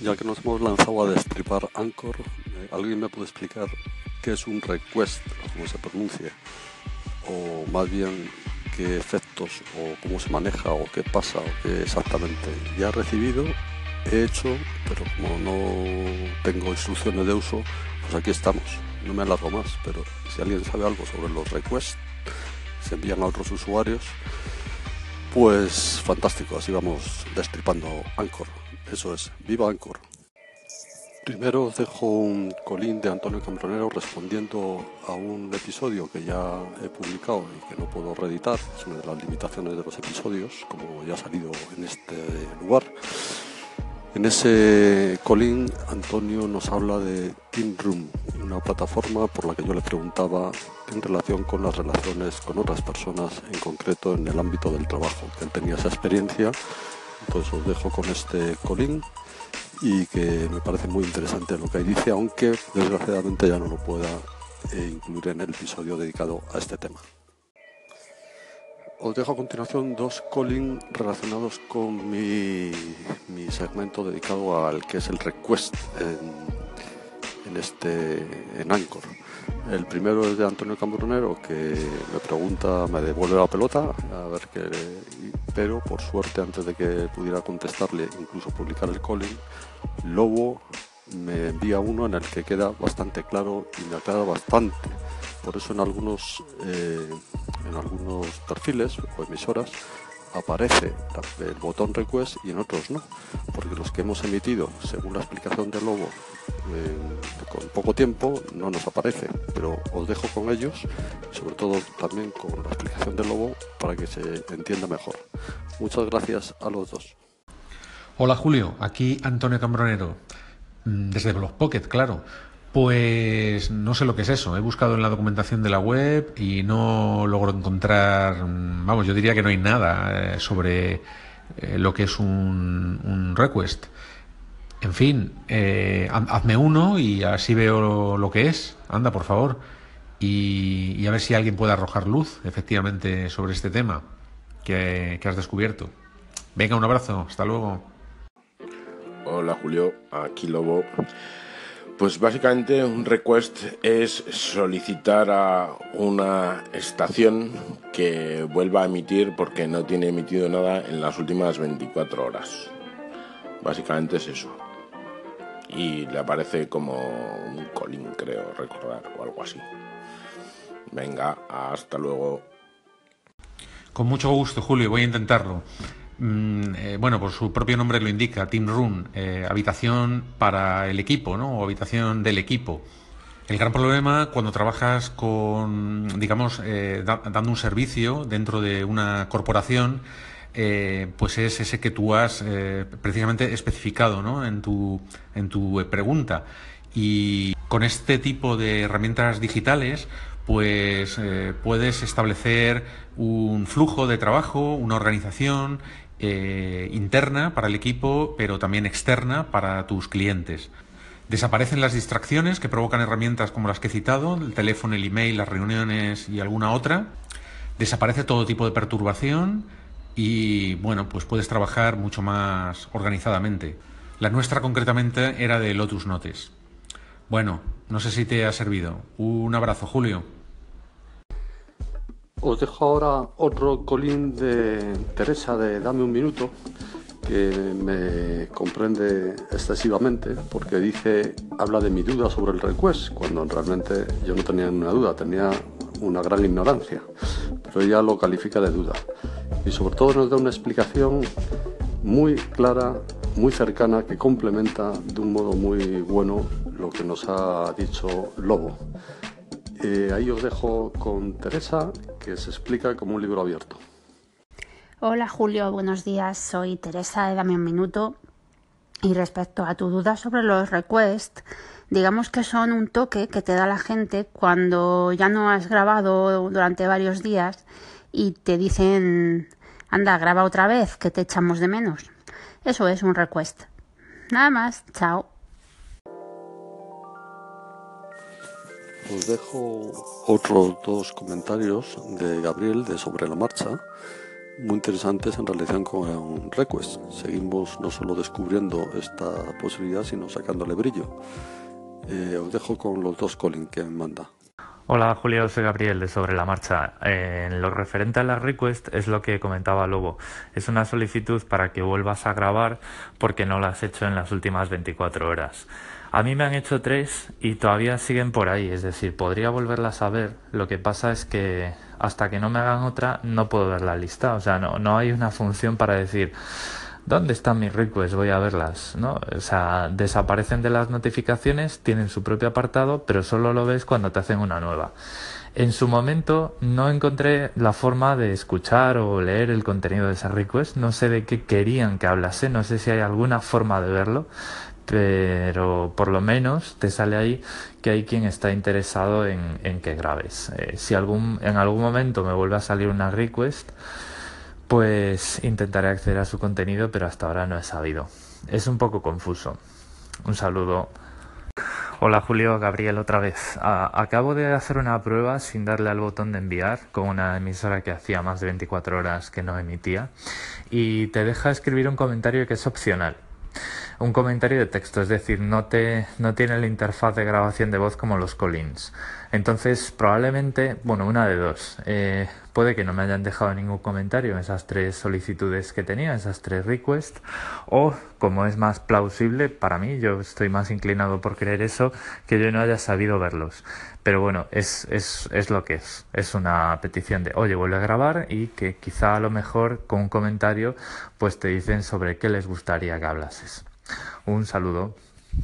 ya que nos hemos lanzado a destripar Anchor, eh, ¿alguien me puede explicar qué es un request, cómo se pronuncia? O más bien qué efectos o cómo se maneja o qué pasa o qué exactamente. Ya he recibido, he hecho, pero como no tengo instrucciones de uso, pues aquí estamos. No me alargo más, pero si alguien sabe algo sobre los requests, se envían a otros usuarios, pues fantástico, así vamos destripando Anchor. Eso es, viva Anchor. Primero dejo un colín de Antonio Cambronero respondiendo a un episodio que ya he publicado y que no puedo reeditar, es una de las limitaciones de los episodios, como ya ha salido en este lugar. En ese colín, Antonio nos habla de Team Room, una plataforma por la que yo le preguntaba en relación con las relaciones con otras personas, en concreto en el ámbito del trabajo, que él tenía esa experiencia. Entonces os dejo con este colín y que me parece muy interesante lo que dice, aunque desgraciadamente ya no lo pueda eh, incluir en el episodio dedicado a este tema. Os dejo a continuación dos calling relacionados con mi, mi, segmento dedicado al que es el request en, en, este en Anchor. El primero es de Antonio Cambronero que me pregunta, me devuelve la pelota, a ver qué, pero por suerte antes de que pudiera contestarle, incluso publicar el calling, Lobo me envía uno en el que queda bastante claro y me aclara bastante. Por eso en algunos, eh, en algunos perfiles o emisoras aparece el botón request y en otros no, porque los que hemos emitido según la explicación de Lobo eh, con poco tiempo no nos aparece, pero os dejo con ellos sobre todo también con la explicación de Lobo para que se entienda mejor. Muchas gracias a los dos. Hola Julio, aquí Antonio Cambronero, mm, desde Blog Pocket, claro. Pues no sé lo que es eso. He buscado en la documentación de la web y no logro encontrar, mm, vamos, yo diría que no hay nada eh, sobre eh, lo que es un, request. En fin, eh, hazme uno y así veo lo que es. Anda, por favor. Y, a ver si alguien puede arrojar luz, efectivamente, sobre este tema que, que has descubierto. Venga, un abrazo. Hasta luego. Hola Julio, aquí Lobo. Pues básicamente un request es solicitar a una estación que vuelva a emitir porque no tiene emitido nada en las últimas 24 horas. Básicamente es eso. Y le aparece como un colín, creo recordar, o algo así. Venga, hasta luego. Con mucho gusto, Julio, voy a intentarlo. Mm, eh, bueno, por su propio nombre lo indica, Team Room, eh, habitación para el equipo, ¿no? O habitación del equipo. El gran problema cuando trabajas con, digamos, eh, dando un servicio dentro de una corporación, pues es ese que tú has precisamente especificado ¿no? en, tu, en tu pregunta. Y con este tipo de herramientas digitales, pues puedes establecer un flujo de trabajo, una organización eh, interna para el equipo, pero también externa para tus clientes. Desaparecen las distracciones que provocan herramientas como las que he citado, el teléfono, el email, las reuniones y alguna otra. Desaparece todo tipo de perturbación y bueno, pues puedes trabajar mucho más organizadamente. La nuestra concretamente era de Lotus Notes. Bueno, no sé si te ha servido. Un abrazo, Julio. Os dejo ahora otro colín de Teresa de Dame un minuto que me comprende excesivamente porque dice, habla de mi duda sobre el request, cuando realmente yo no tenía ninguna duda, tenía una gran ignorancia, pero ella lo califica de duda. Y sobre todo nos da una explicación muy clara, muy cercana, que complementa de un modo muy bueno lo que nos ha dicho Lobo. Eh, ahí os dejo con Teresa, que se explica como un libro abierto. Hola Julio, buenos días. Soy Teresa de Dame un Minuto. Y respecto a tu duda sobre los requests, digamos que son un toque que te da la gente cuando ya no has grabado durante varios días y te dicen, anda, graba otra vez, que te echamos de menos. Eso es un request. Nada más, chao. Os dejo otros dos comentarios de Gabriel de Sobre la Marcha. muy interesantes en relación con Request. Seguimos no solo descubriendo esta posibilidad, sino sacándole brillo. Eh, os dejo con los dos Colin que me manda. Hola Julio, soy Gabriel de Sobre la Marcha. en lo referente a la request es lo que comentaba Lobo. Es una solicitud para que vuelvas a grabar porque no la has hecho en las últimas 24 horas. A mí me han hecho tres y todavía siguen por ahí, es decir, podría volverlas a ver. Lo que pasa es que hasta que no me hagan otra no puedo ver la lista. O sea, no, no hay una función para decir ¿dónde están mis requests? Voy a verlas, ¿no? O sea, desaparecen de las notificaciones, tienen su propio apartado, pero solo lo ves cuando te hacen una nueva. En su momento no encontré la forma de escuchar o leer el contenido de esa request, no sé de qué querían que hablase, no sé si hay alguna forma de verlo, pero por lo menos te sale ahí que hay quien está interesado en, que grabes. Eh, si algún, en algún momento me vuelve a salir una request, pues intentaré acceder a su contenido, pero hasta ahora no he sabido. Es un poco confuso. Un saludo. Hola Julio, Gabriel otra vez. acabo de hacer una prueba sin darle al botón de enviar con una emisora que hacía más de 24 horas que no emitía y te deja escribir un comentario que es opcional un comentario de texto, es decir, no, te, no tiene la interfaz de grabación de voz como los Collins. Entonces, probablemente, bueno, una de dos. Eh, puede que no me hayan dejado ningún comentario en esas tres solicitudes que tenía, esas tres requests, o como es más plausible para mí, yo estoy más inclinado por creer eso, que yo no haya sabido verlos. Pero bueno, es, es, es lo que es. Es una petición de, oye, vuelve a grabar y que quizá a lo mejor con un comentario pues te dicen sobre qué les gustaría que hablases. Un saludo.